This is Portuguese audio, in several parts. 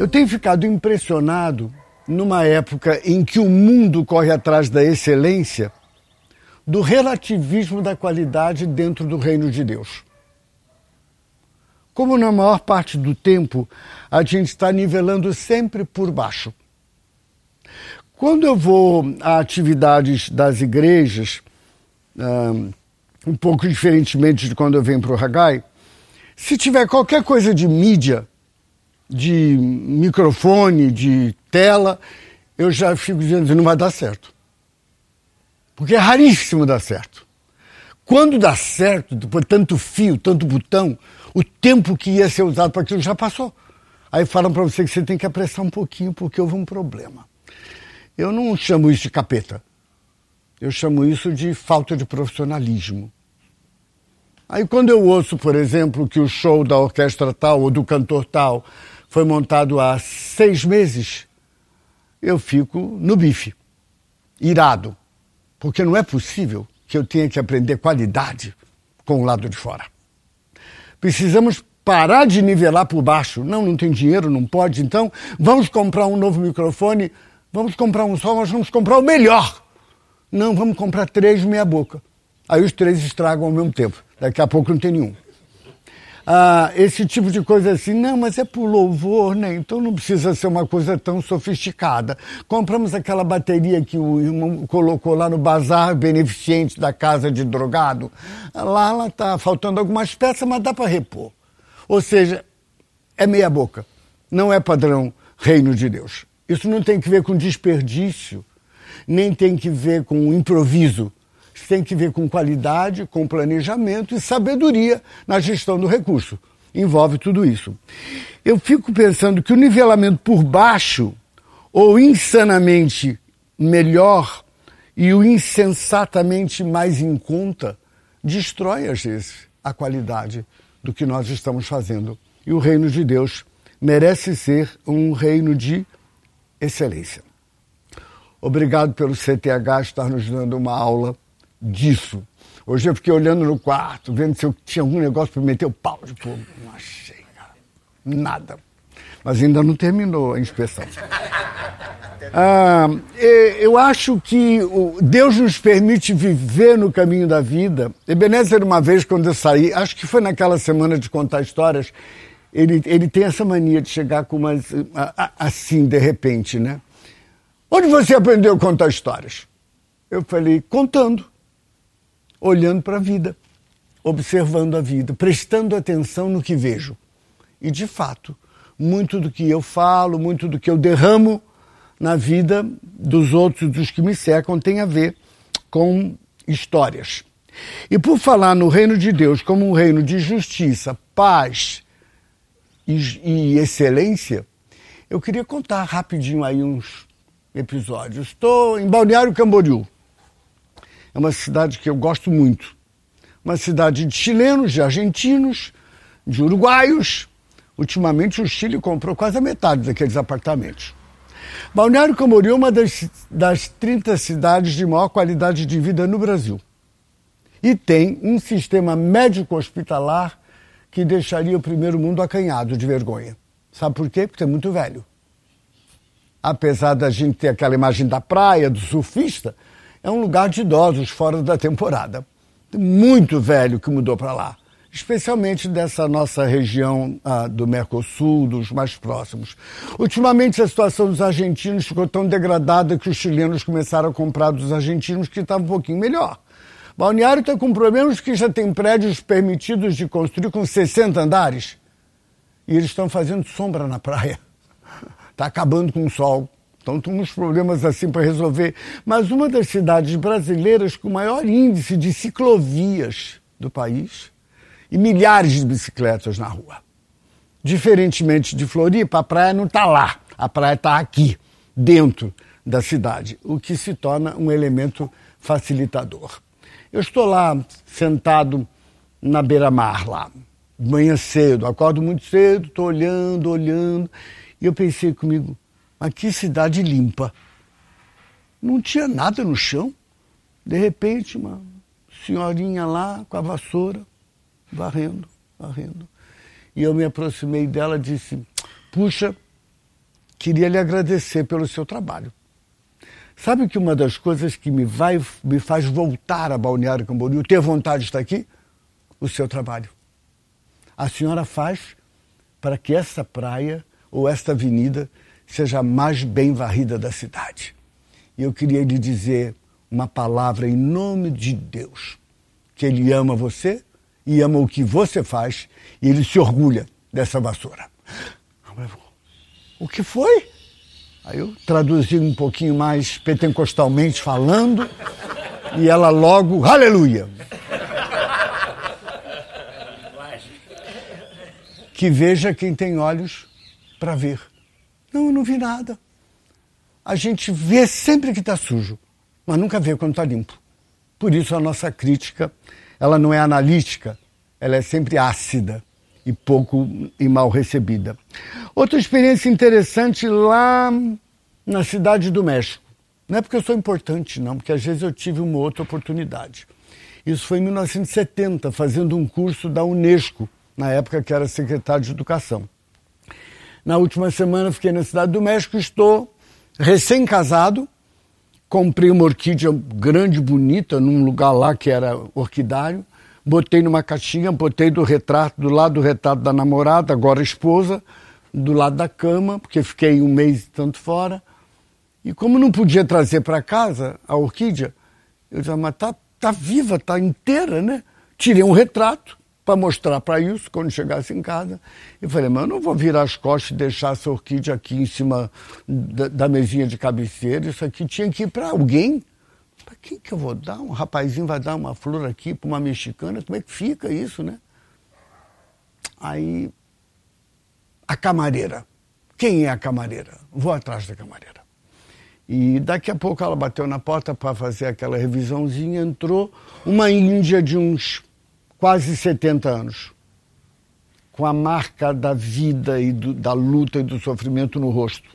Eu tenho ficado impressionado numa época em que o mundo corre atrás da excelência, do relativismo da qualidade dentro do reino de Deus. Como na maior parte do tempo a gente está nivelando sempre por baixo. Quando eu vou a atividades das igrejas, um pouco diferentemente de quando eu venho para o Hagai, se tiver qualquer coisa de mídia, de microfone, de tela, eu já fico dizendo não vai dar certo. Porque é raríssimo dar certo. Quando dá certo, depois tanto fio, tanto botão, o tempo que ia ser usado para aquilo já passou. Aí falam para você que você tem que apressar um pouquinho porque houve um problema. Eu não chamo isso de capeta. Eu chamo isso de falta de profissionalismo. Aí quando eu ouço, por exemplo, que o show da orquestra tal ou do cantor tal foi montado há seis meses, eu fico no bife, irado, porque não é possível que eu tenha que aprender qualidade com o lado de fora. Precisamos parar de nivelar por baixo. Não, não tem dinheiro, não pode, então vamos comprar um novo microfone, vamos comprar um só, mas vamos comprar o melhor. Não, vamos comprar três meia boca. Aí os três estragam ao mesmo tempo. Daqui a pouco não tem nenhum ah, esse tipo de coisa assim, não, mas é por louvor, né? Então não precisa ser uma coisa tão sofisticada. Compramos aquela bateria que o irmão colocou lá no bazar beneficente da casa de drogado. Lá ela está faltando algumas peças, mas dá para repor. Ou seja, é meia boca. Não é padrão reino de Deus. Isso não tem que ver com desperdício, nem tem que ver com improviso tem que ver com qualidade, com planejamento e sabedoria na gestão do recurso. Envolve tudo isso. Eu fico pensando que o nivelamento por baixo, ou insanamente melhor, e o insensatamente mais em conta, destrói às vezes a qualidade do que nós estamos fazendo. E o reino de Deus merece ser um reino de excelência. Obrigado pelo CTH estar nos dando uma aula disso. Hoje eu fiquei olhando no quarto, vendo se eu tinha algum negócio para meter o pau de fogo. Não achei, cara. Nada. Mas ainda não terminou a inspeção. Ah, eu acho que Deus nos permite viver no caminho da vida. Ebenezer, uma vez, quando eu saí, acho que foi naquela semana de contar histórias, ele, ele tem essa mania de chegar com umas. assim, de repente, né? Onde você aprendeu a contar histórias? Eu falei, contando olhando para a vida, observando a vida, prestando atenção no que vejo. E, de fato, muito do que eu falo, muito do que eu derramo na vida dos outros, dos que me cercam, tem a ver com histórias. E por falar no reino de Deus como um reino de justiça, paz e, e excelência, eu queria contar rapidinho aí uns episódios. Estou em Balneário Camboriú. É uma cidade que eu gosto muito. Uma cidade de chilenos, de argentinos, de uruguaios. Ultimamente o Chile comprou quase a metade daqueles apartamentos. Balneário Camboriú é uma das, das 30 cidades de maior qualidade de vida no Brasil. E tem um sistema médico-hospitalar que deixaria o primeiro mundo acanhado de vergonha. Sabe por quê? Porque é muito velho. Apesar da gente ter aquela imagem da praia, do surfista, é um lugar de idosos fora da temporada. Muito velho que mudou para lá, especialmente dessa nossa região ah, do Mercosul, dos mais próximos. Ultimamente, a situação dos argentinos ficou tão degradada que os chilenos começaram a comprar dos argentinos que estava um pouquinho melhor. Balneário está com problemas que já tem prédios permitidos de construir com 60 andares e eles estão fazendo sombra na praia. Está acabando com o sol. Então temos problemas assim para resolver. Mas uma das cidades brasileiras com maior índice de ciclovias do país e milhares de bicicletas na rua. Diferentemente de Floripa, a praia não está lá, a praia está aqui, dentro da cidade, o que se torna um elemento facilitador. Eu estou lá sentado na beira-mar lá, de manhã cedo, acordo muito cedo, estou olhando, olhando, e eu pensei comigo, mas que cidade limpa. Não tinha nada no chão. De repente, uma senhorinha lá com a vassoura, varrendo, varrendo. E eu me aproximei dela e disse: Puxa, queria lhe agradecer pelo seu trabalho. Sabe que uma das coisas que me, vai, me faz voltar a Balneário Camboriú, ter vontade de estar aqui? O seu trabalho. A senhora faz para que essa praia ou esta avenida seja a mais bem varrida da cidade. E eu queria lhe dizer uma palavra em nome de Deus, que Ele ama você e ama o que você faz e Ele se orgulha dessa vassoura. O que foi? Aí eu traduzi um pouquinho mais pentecostalmente falando e ela logo, aleluia. Que veja quem tem olhos para ver. Não, eu não vi nada. A gente vê sempre que está sujo, mas nunca vê quando está limpo. Por isso a nossa crítica, ela não é analítica, ela é sempre ácida e pouco e mal recebida. Outra experiência interessante lá na cidade do México. Não é porque eu sou importante, não, porque às vezes eu tive uma outra oportunidade. Isso foi em 1970, fazendo um curso da Unesco, na época que era secretário de Educação. Na última semana fiquei na cidade do México, estou recém-casado, comprei uma orquídea grande, bonita, num lugar lá que era orquidário, botei numa caixinha, botei do retrato, do lado do retrato da namorada, agora esposa, do lado da cama, porque fiquei um mês e tanto fora. E como não podia trazer para casa a orquídea, eu disse, ah, mas tá, tá viva, tá inteira, né? Tirei um retrato para mostrar para isso quando chegasse em casa. E falei, mas eu não vou virar as costas e deixar essa orquídea aqui em cima da, da mesinha de cabeceira. Isso aqui tinha que ir para alguém. Para quem que eu vou dar? Um rapazinho vai dar uma flor aqui para uma mexicana? Como é que fica isso, né? Aí, a camareira. Quem é a camareira? Vou atrás da camareira. E daqui a pouco ela bateu na porta para fazer aquela revisãozinha, entrou uma índia de uns quase 70 anos, com a marca da vida e do, da luta e do sofrimento no rosto.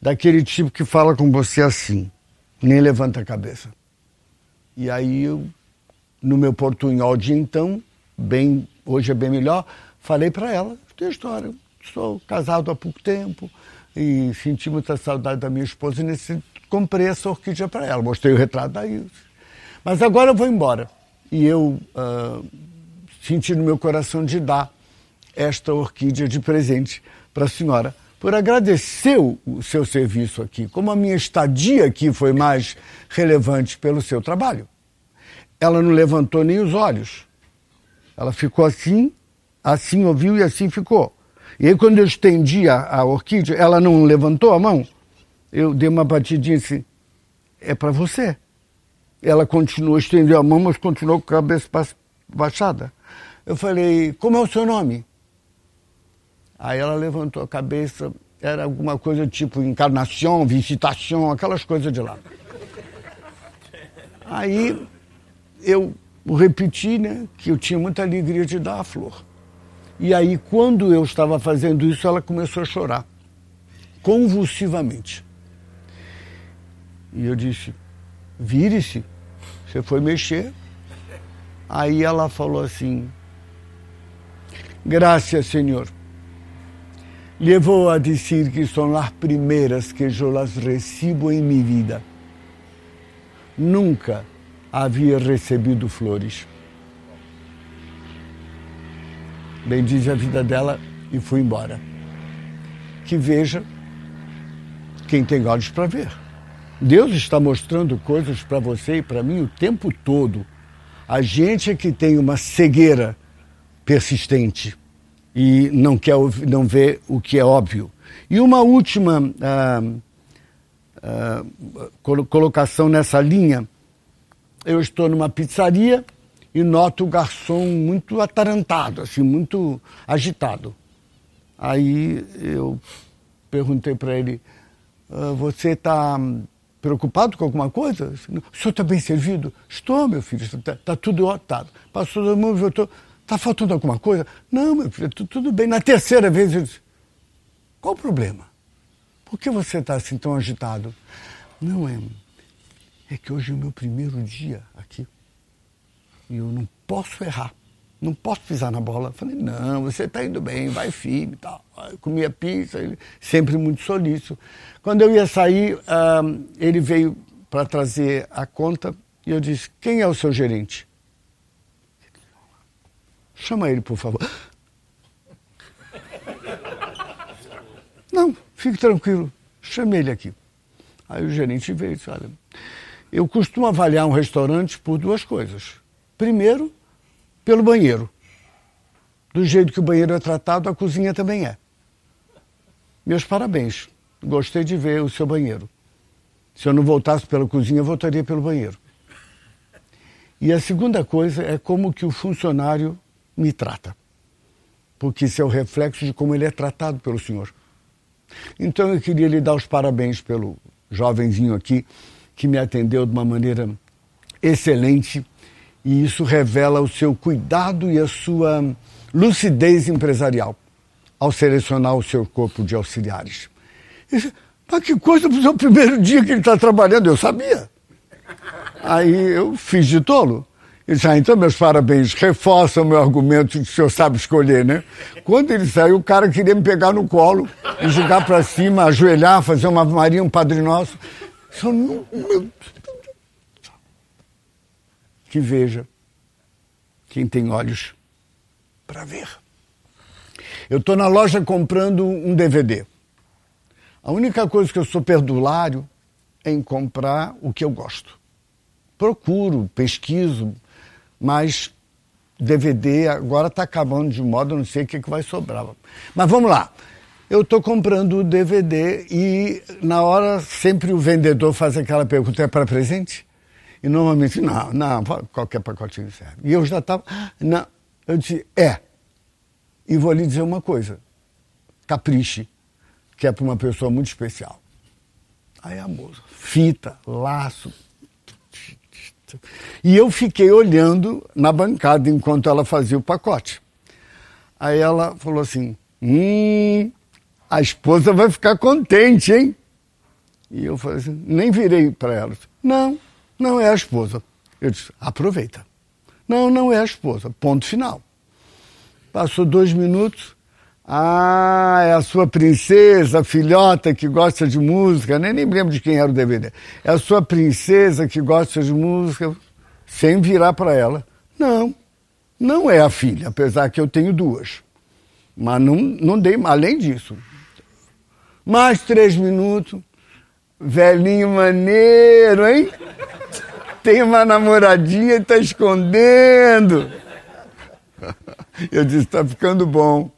Daquele tipo que fala com você assim nem levanta a cabeça. E aí eu, no meu portunhol de então, bem, hoje é bem melhor, falei para ela, tem história, sou casado há pouco tempo e senti muita saudade da minha esposa e nesse comprei essa orquídea para ela, mostrei o retrato da Ilse. Mas agora eu vou embora. E eu uh, senti no meu coração de dar esta orquídea de presente para a senhora por agradecer o seu serviço aqui, como a minha estadia aqui foi mais relevante pelo seu trabalho. Ela não levantou nem os olhos. Ela ficou assim, assim ouviu e assim ficou. E aí, quando eu estendi a, a orquídea, ela não levantou a mão. Eu dei uma batidinha assim: é para você. Ela continuou, estendeu a mão, mas continuou com a cabeça baixada. Eu falei: como é o seu nome? Aí ela levantou a cabeça, era alguma coisa tipo encarnação, visitação, aquelas coisas de lá. Aí eu repeti, né, que eu tinha muita alegria de dar a flor. E aí, quando eu estava fazendo isso, ela começou a chorar, convulsivamente. E eu disse: vire-se, você foi mexer. Aí ela falou assim: graças, Senhor levou a dizer que são as primeiras que eu las recebo em minha vida. Nunca havia recebido flores. Bendize a vida dela e fui embora. Que veja quem tem olhos para ver. Deus está mostrando coisas para você e para mim o tempo todo. A gente é que tem uma cegueira persistente e não quer não vê o que é óbvio. E uma última ah, ah, colocação nessa linha, eu estou numa pizzaria e noto o garçom muito atarantado, assim, muito agitado. Aí eu perguntei para ele, ah, você está preocupado com alguma coisa? O senhor está bem servido? Estou, meu filho, está tá tudo otado. Passou do mundo, voltou. Está faltando alguma coisa? Não, meu filho, tudo bem. Na terceira vez eu disse, qual o problema? Por que você está assim tão agitado? Não, é, é que hoje é o meu primeiro dia aqui. E eu não posso errar. Não posso pisar na bola. Eu falei, não, você está indo bem, vai firme e tal. Eu comia pizza, ele sempre muito solícito. Quando eu ia sair, uh, ele veio para trazer a conta e eu disse, quem é o seu gerente? Chama ele, por favor. Não, fique tranquilo, chame ele aqui. Aí o gerente veio e disse, olha, eu costumo avaliar um restaurante por duas coisas. Primeiro, pelo banheiro. Do jeito que o banheiro é tratado, a cozinha também é. Meus parabéns. Gostei de ver o seu banheiro. Se eu não voltasse pela cozinha, eu voltaria pelo banheiro. E a segunda coisa é como que o funcionário me trata. Porque isso é o reflexo de como ele é tratado pelo senhor. Então eu queria lhe dar os parabéns pelo jovenzinho aqui, que me atendeu de uma maneira excelente e isso revela o seu cuidado e a sua lucidez empresarial ao selecionar o seu corpo de auxiliares. Disse, mas que coisa para o seu primeiro dia que ele está trabalhando, eu sabia. Aí eu fiz de tolo. Ele disse, ah, então meus parabéns, reforça o meu argumento que o senhor sabe escolher, né? Quando ele saiu, o cara queria me pegar no colo e jogar para cima, ajoelhar, fazer uma maria, um Padre Nosso. Só não, meu que veja quem tem olhos para ver. Eu estou na loja comprando um DVD. A única coisa que eu sou perdulário é em comprar o que eu gosto. Procuro, pesquiso, mas DVD agora está acabando de modo, não sei o que, que vai sobrar. Mas vamos lá. Eu estou comprando o DVD e na hora sempre o vendedor faz aquela pergunta: é para presente? E normalmente, não, não, qualquer pacotinho serve. E eu já estava, eu disse, é. E vou lhe dizer uma coisa, capriche, que é para uma pessoa muito especial. Aí a moça, fita, laço. E eu fiquei olhando na bancada enquanto ela fazia o pacote. Aí ela falou assim: hum, a esposa vai ficar contente, hein? E eu falei assim, nem virei para ela. Não, não é a esposa. Eu disse, aproveita. Não, não é a esposa. Ponto final. Passou dois minutos. Ah, é a sua princesa, filhota que gosta de música. Nem, nem lembro de quem era o DVD. É a sua princesa que gosta de música. Sem virar para ela. Não, não é a filha, apesar que eu tenho duas. Mas não, não dei além disso. Mais três minutos. Velhinho maneiro, hein? Tem uma namoradinha e tá escondendo. Eu disse, tá ficando bom.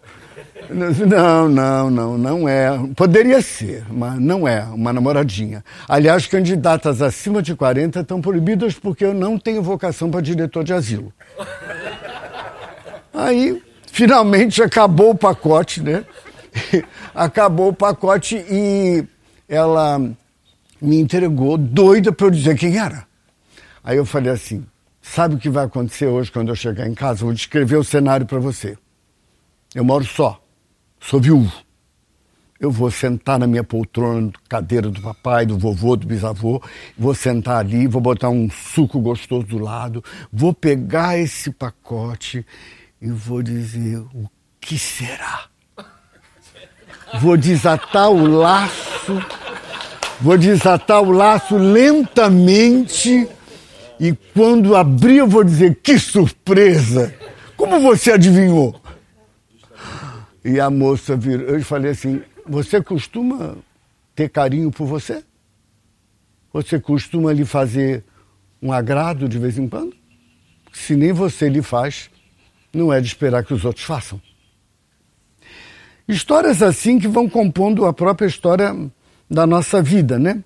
Não, não, não, não é. Poderia ser, mas não é uma namoradinha. Aliás, candidatas acima de 40 estão proibidas porque eu não tenho vocação para diretor de asilo. Aí, finalmente, acabou o pacote, né? acabou o pacote e ela me entregou doida para eu dizer quem era. Aí eu falei assim: sabe o que vai acontecer hoje quando eu chegar em casa? vou descrever o cenário para você. Eu moro só, sou viúvo. Eu vou sentar na minha poltrona, cadeira do papai, do vovô, do bisavô, vou sentar ali, vou botar um suco gostoso do lado, vou pegar esse pacote e vou dizer: o que será? Vou desatar o laço, vou desatar o laço lentamente e quando abrir, eu vou dizer: que surpresa! Como você adivinhou? E a moça virou. Eu falei assim: você costuma ter carinho por você? Você costuma lhe fazer um agrado de vez em quando? Se nem você lhe faz, não é de esperar que os outros façam. Histórias assim que vão compondo a própria história da nossa vida, né?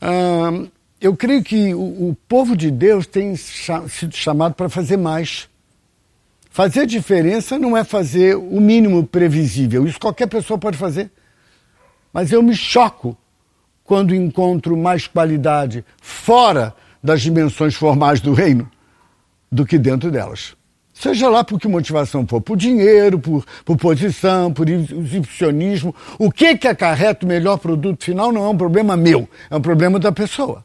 Ah, eu creio que o, o povo de Deus tem sido chamado para fazer mais. Fazer diferença não é fazer o mínimo previsível, isso qualquer pessoa pode fazer. Mas eu me choco quando encontro mais qualidade fora das dimensões formais do reino do que dentro delas. Seja lá por que motivação for, por dinheiro, por, por posição, por exibicionismo, o que que acarreta o melhor produto final não é um problema meu, é um problema da pessoa.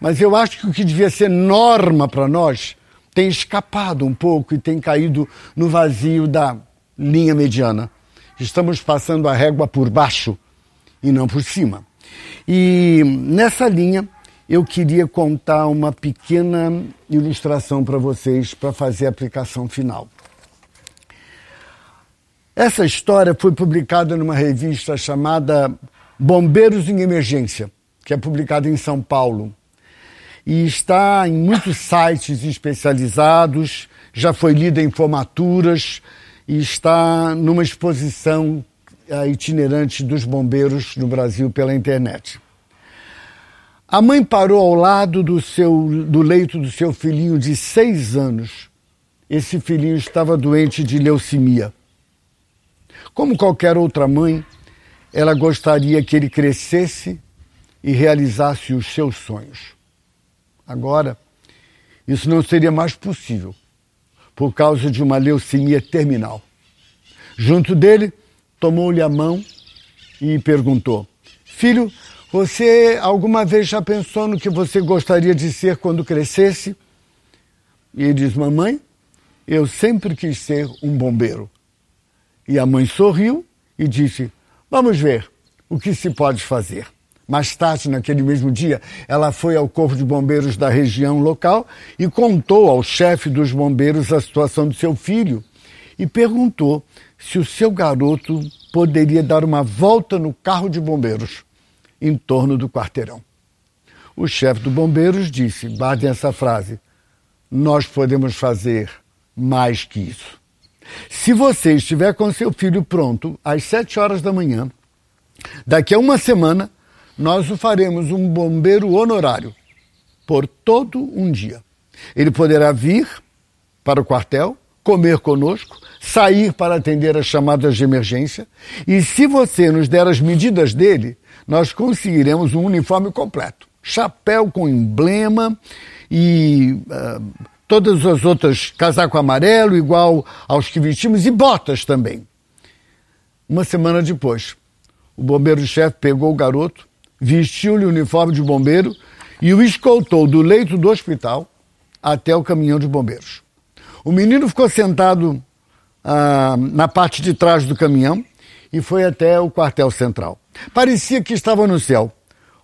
Mas eu acho que o que devia ser norma para nós tem escapado um pouco e tem caído no vazio da linha mediana. Estamos passando a régua por baixo e não por cima. E nessa linha eu queria contar uma pequena ilustração para vocês para fazer a aplicação final. Essa história foi publicada numa revista chamada Bombeiros em Emergência, que é publicada em São Paulo. E está em muitos sites especializados, já foi lida em formaturas e está numa exposição eh, itinerante dos bombeiros no Brasil pela internet. A mãe parou ao lado do, seu, do leito do seu filhinho de seis anos. Esse filhinho estava doente de leucemia. Como qualquer outra mãe, ela gostaria que ele crescesse e realizasse os seus sonhos. Agora, isso não seria mais possível por causa de uma leucemia terminal. Junto dele, tomou-lhe a mão e perguntou: Filho, você alguma vez já pensou no que você gostaria de ser quando crescesse? E ele diz: Mamãe, eu sempre quis ser um bombeiro. E a mãe sorriu e disse: Vamos ver o que se pode fazer. Mais tarde, naquele mesmo dia, ela foi ao Corpo de Bombeiros da região local e contou ao chefe dos bombeiros a situação do seu filho e perguntou se o seu garoto poderia dar uma volta no carro de bombeiros em torno do quarteirão. O chefe dos bombeiros disse, guardem essa frase, nós podemos fazer mais que isso. Se você estiver com seu filho pronto às sete horas da manhã, daqui a uma semana, nós o faremos um bombeiro honorário por todo um dia. Ele poderá vir para o quartel, comer conosco, sair para atender as chamadas de emergência, e se você nos der as medidas dele, nós conseguiremos um uniforme completo. Chapéu com emblema e uh, todas as outras, casaco amarelo, igual aos que vestimos, e botas também. Uma semana depois, o bombeiro-chefe pegou o garoto, vestiu-lhe o uniforme de bombeiro e o escoltou do leito do hospital até o caminhão de bombeiros. O menino ficou sentado ah, na parte de trás do caminhão e foi até o quartel central. Parecia que estava no céu.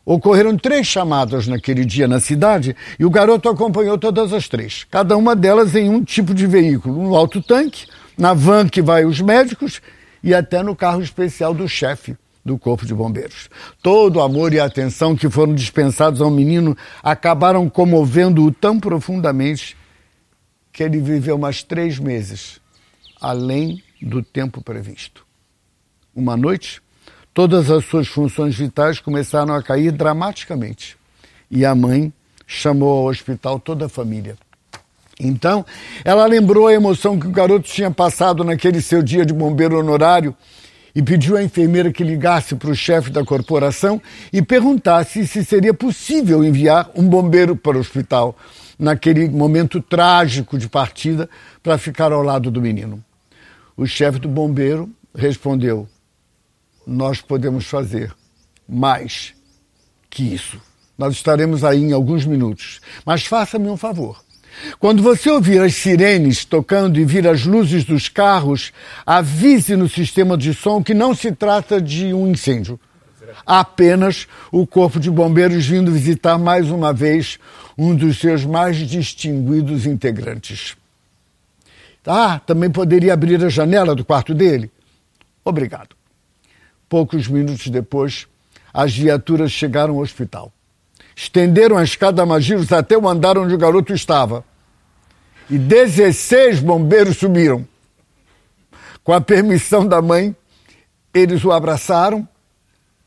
Ocorreram três chamadas naquele dia na cidade e o garoto acompanhou todas as três, cada uma delas em um tipo de veículo, no alto tanque, na van que vai os médicos e até no carro especial do chefe do Corpo de Bombeiros. Todo o amor e atenção que foram dispensados ao menino acabaram comovendo-o tão profundamente que ele viveu mais três meses, além do tempo previsto. Uma noite, todas as suas funções vitais começaram a cair dramaticamente. E a mãe chamou ao hospital toda a família. Então, ela lembrou a emoção que o garoto tinha passado naquele seu dia de bombeiro honorário e pediu à enfermeira que ligasse para o chefe da corporação e perguntasse se seria possível enviar um bombeiro para o hospital naquele momento trágico de partida para ficar ao lado do menino. O chefe do bombeiro respondeu: nós podemos fazer mais que isso. Nós estaremos aí em alguns minutos. Mas faça-me um favor. Quando você ouvir as sirenes tocando e vir as luzes dos carros, avise no sistema de som que não se trata de um incêndio. Apenas o Corpo de Bombeiros vindo visitar mais uma vez um dos seus mais distinguidos integrantes. Ah, também poderia abrir a janela do quarto dele? Obrigado. Poucos minutos depois, as viaturas chegaram ao hospital. Estenderam a escada Magiros até o andar onde o garoto estava. E 16 bombeiros subiram. Com a permissão da mãe, eles o abraçaram,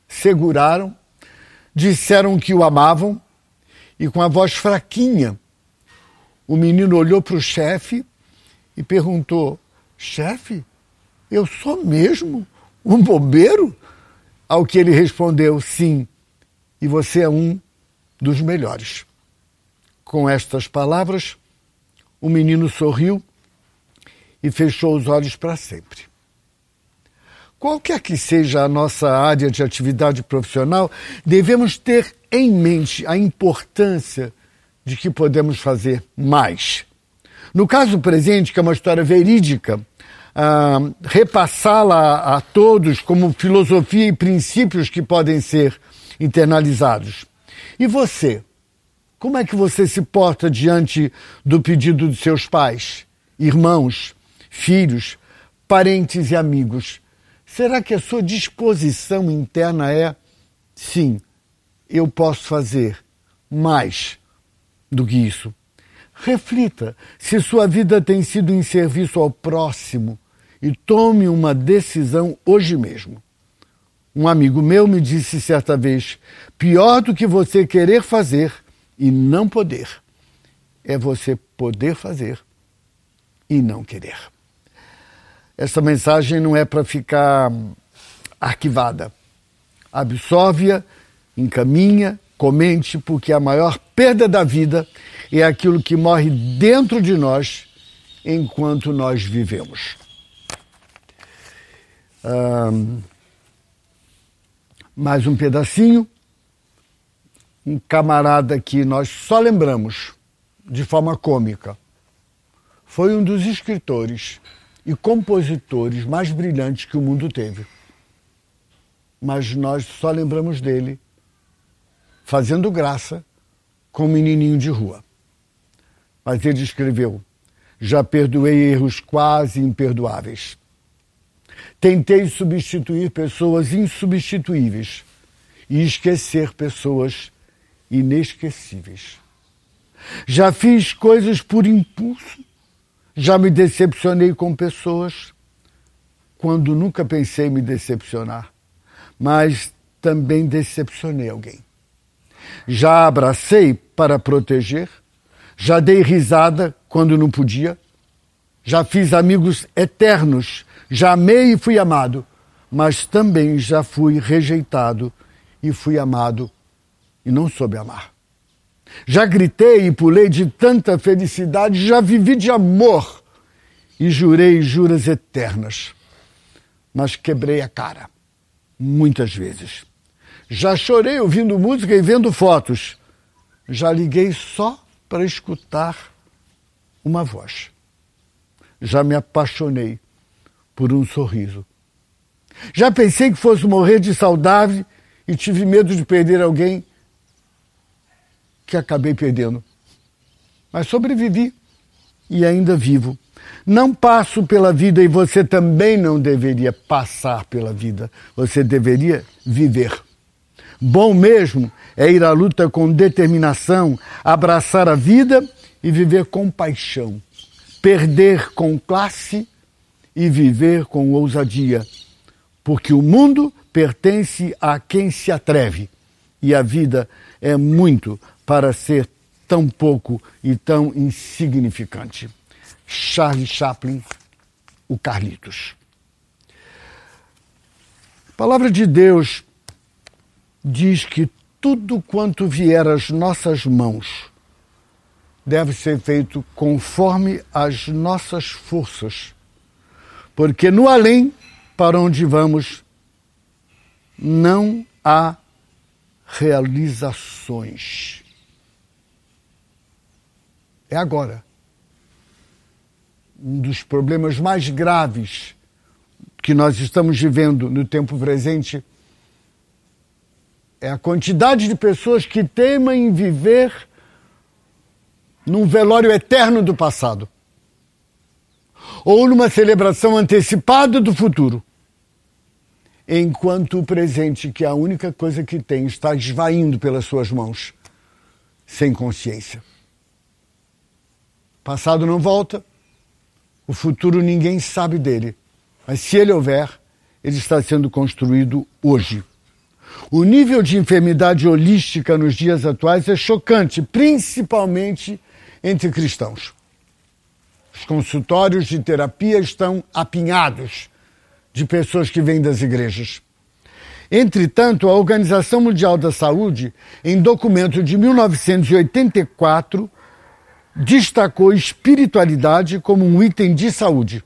seguraram, disseram que o amavam e, com a voz fraquinha, o menino olhou para o chefe e perguntou: Chefe, eu sou mesmo um bombeiro? Ao que ele respondeu: Sim, e você é um dos melhores. Com estas palavras, o menino sorriu e fechou os olhos para sempre. Qualquer que seja a nossa área de atividade profissional, devemos ter em mente a importância de que podemos fazer mais. No caso presente, que é uma história verídica, uh, repassá-la a todos como filosofia e princípios que podem ser internalizados. E você? Como é que você se porta diante do pedido de seus pais, irmãos, filhos, parentes e amigos? Será que a sua disposição interna é sim, eu posso fazer mais do que isso? Reflita se sua vida tem sido em serviço ao próximo e tome uma decisão hoje mesmo. Um amigo meu me disse certa vez: pior do que você querer fazer e não poder, é você poder fazer e não querer. Essa mensagem não é para ficar arquivada. Absorve-a, encaminha, comente, porque a maior perda da vida é aquilo que morre dentro de nós enquanto nós vivemos. Um, mais um pedacinho. Um camarada que nós só lembramos de forma cômica. Foi um dos escritores e compositores mais brilhantes que o mundo teve. Mas nós só lembramos dele fazendo graça com um menininho de rua. Mas ele escreveu: Já perdoei erros quase imperdoáveis. Tentei substituir pessoas insubstituíveis e esquecer pessoas inesquecíveis. Já fiz coisas por impulso, já me decepcionei com pessoas quando nunca pensei me decepcionar, mas também decepcionei alguém. Já abracei para proteger, já dei risada quando não podia, já fiz amigos eternos, já amei e fui amado, mas também já fui rejeitado e fui amado e não soube amar. Já gritei e pulei de tanta felicidade, já vivi de amor e jurei juras eternas, mas quebrei a cara muitas vezes. Já chorei ouvindo música e vendo fotos. Já liguei só para escutar uma voz. Já me apaixonei por um sorriso. Já pensei que fosse morrer de saudade e tive medo de perder alguém que acabei perdendo. Mas sobrevivi e ainda vivo. Não passo pela vida e você também não deveria passar pela vida. Você deveria viver. Bom mesmo é ir à luta com determinação, abraçar a vida e viver com paixão. Perder com classe e viver com ousadia. Porque o mundo pertence a quem se atreve e a vida é muito para ser tão pouco e tão insignificante. Charles Chaplin, o Carlitos. A palavra de Deus diz que tudo quanto vier às nossas mãos deve ser feito conforme as nossas forças, porque no além para onde vamos não há realizações. É agora. Um dos problemas mais graves que nós estamos vivendo no tempo presente é a quantidade de pessoas que temem viver num velório eterno do passado ou numa celebração antecipada do futuro, enquanto o presente, que é a única coisa que tem, está esvaindo pelas suas mãos, sem consciência. Passado não volta, o futuro ninguém sabe dele, mas se ele houver, ele está sendo construído hoje. O nível de enfermidade holística nos dias atuais é chocante, principalmente entre cristãos. Os consultórios de terapia estão apinhados de pessoas que vêm das igrejas. Entretanto, a Organização Mundial da Saúde, em documento de 1984, destacou espiritualidade como um item de saúde.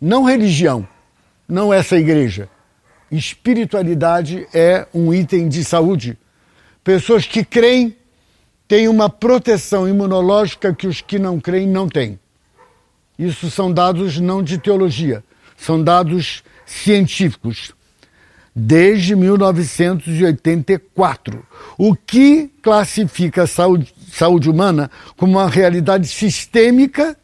Não religião, não essa igreja, espiritualidade é um item de saúde. Pessoas que creem tem uma proteção imunológica que os que não creem não têm. Isso são dados não de teologia, são dados científicos. Desde 1984, o que classifica a saúde, saúde humana como uma realidade sistêmica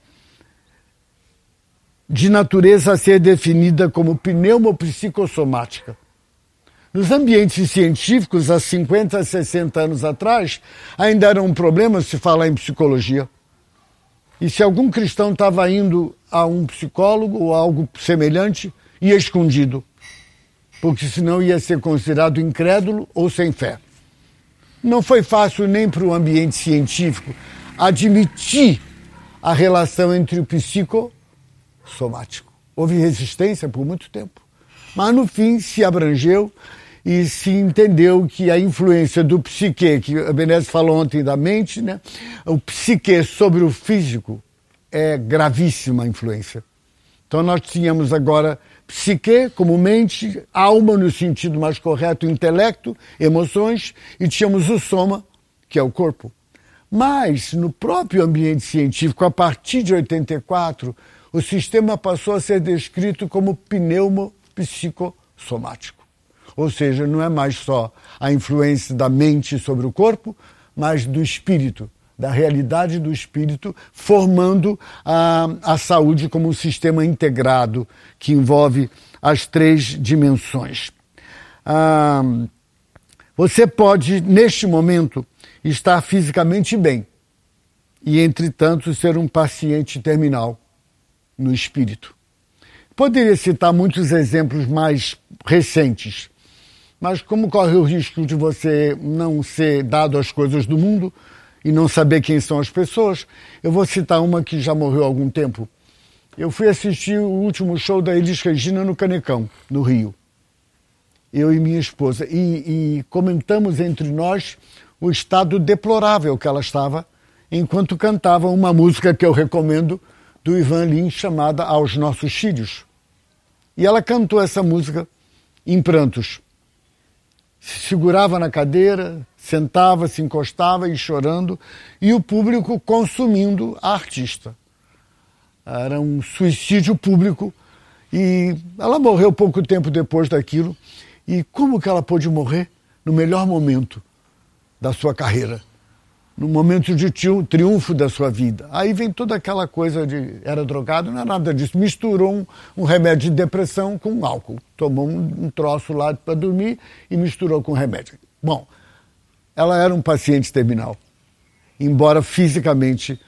de natureza a ser definida como pneumopsicossomática. Nos ambientes científicos, há 50, 60 anos atrás, ainda era um problema se falar em psicologia. E se algum cristão estava indo a um psicólogo ou algo semelhante, ia escondido, porque senão ia ser considerado incrédulo ou sem fé. Não foi fácil nem para o ambiente científico admitir a relação entre o psicossomático. Houve resistência por muito tempo. Mas no fim se abrangeu e se entendeu que a influência do psique, que a Benesse falou ontem da mente, né? o psique sobre o físico é gravíssima influência. Então nós tínhamos agora psique como mente, alma no sentido mais correto, intelecto, emoções, e tínhamos o soma, que é o corpo. Mas no próprio ambiente científico, a partir de 84, o sistema passou a ser descrito como pneumopsicossomático. Ou seja, não é mais só a influência da mente sobre o corpo, mas do espírito, da realidade do espírito, formando a, a saúde como um sistema integrado que envolve as três dimensões. Ah, você pode, neste momento, estar fisicamente bem e, entretanto, ser um paciente terminal no espírito. Poderia citar muitos exemplos mais recentes. Mas como corre o risco de você não ser dado às coisas do mundo e não saber quem são as pessoas, eu vou citar uma que já morreu há algum tempo. Eu fui assistir o último show da Elis Regina no Canecão, no Rio. Eu e minha esposa. E, e comentamos entre nós o estado deplorável que ela estava enquanto cantava uma música que eu recomendo do Ivan Lins chamada Aos Nossos Filhos. E ela cantou essa música em prantos se segurava na cadeira, sentava, se encostava e chorando, e o público consumindo a artista. Era um suicídio público e ela morreu pouco tempo depois daquilo. E como que ela pôde morrer no melhor momento da sua carreira? No momento de triunfo da sua vida. Aí vem toda aquela coisa de era drogado, não é nada disso. Misturou um, um remédio de depressão com álcool. Tomou um, um troço lá para dormir e misturou com remédio. Bom, ela era um paciente terminal, embora fisicamente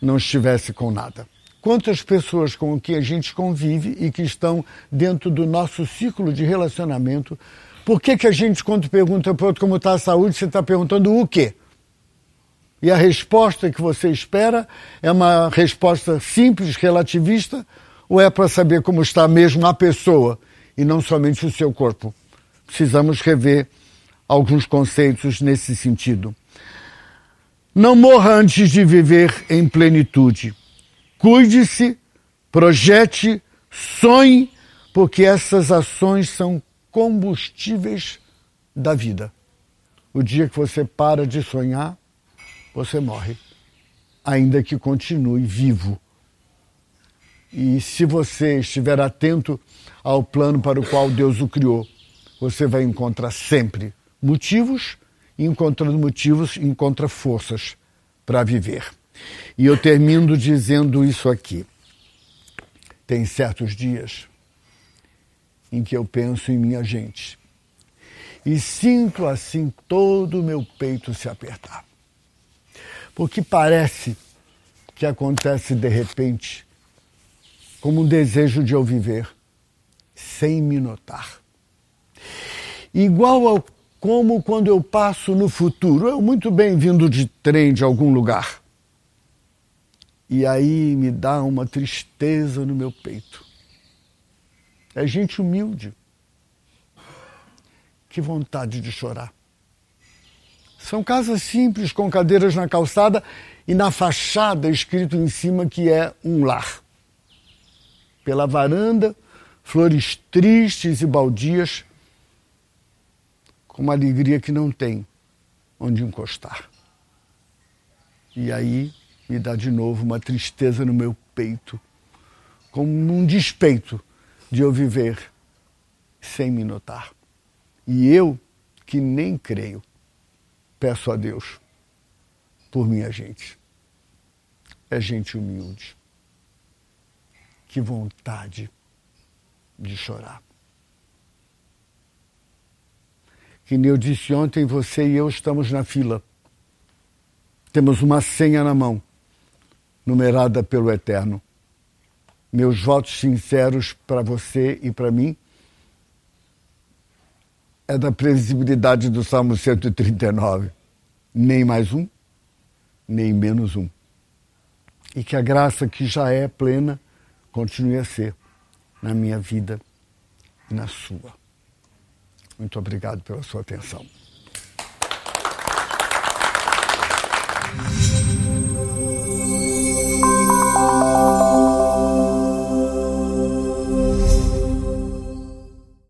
não estivesse com nada. Quantas pessoas com que a gente convive e que estão dentro do nosso ciclo de relacionamento, por que, que a gente, quando pergunta para outro como está a saúde, você está perguntando o quê? E a resposta que você espera é uma resposta simples, relativista, ou é para saber como está mesmo a pessoa e não somente o seu corpo? Precisamos rever alguns conceitos nesse sentido. Não morra antes de viver em plenitude. Cuide-se, projete, sonhe, porque essas ações são combustíveis da vida. O dia que você para de sonhar, você morre, ainda que continue vivo. E se você estiver atento ao plano para o qual Deus o criou, você vai encontrar sempre motivos, e encontrando motivos, encontra forças para viver. E eu termino dizendo isso aqui. Tem certos dias em que eu penso em minha gente e sinto assim todo o meu peito se apertar. Porque parece que acontece de repente, como um desejo de eu viver, sem me notar. Igual ao como quando eu passo no futuro, eu muito bem vindo de trem de algum lugar. E aí me dá uma tristeza no meu peito. É gente humilde. Que vontade de chorar. São casas simples, com cadeiras na calçada e na fachada escrito em cima que é um lar. Pela varanda, flores tristes e baldias, com uma alegria que não tem onde encostar. E aí me dá de novo uma tristeza no meu peito, como um despeito de eu viver sem me notar. E eu, que nem creio, peço a Deus por minha gente. É gente humilde. Que vontade de chorar. Que nem eu disse ontem, você e eu estamos na fila. Temos uma senha na mão, numerada pelo Eterno. Meus votos sinceros para você e para mim é da previsibilidade do Salmo 139. Nem mais um, nem menos um. E que a graça que já é plena continue a ser na minha vida e na sua. Muito obrigado pela sua atenção.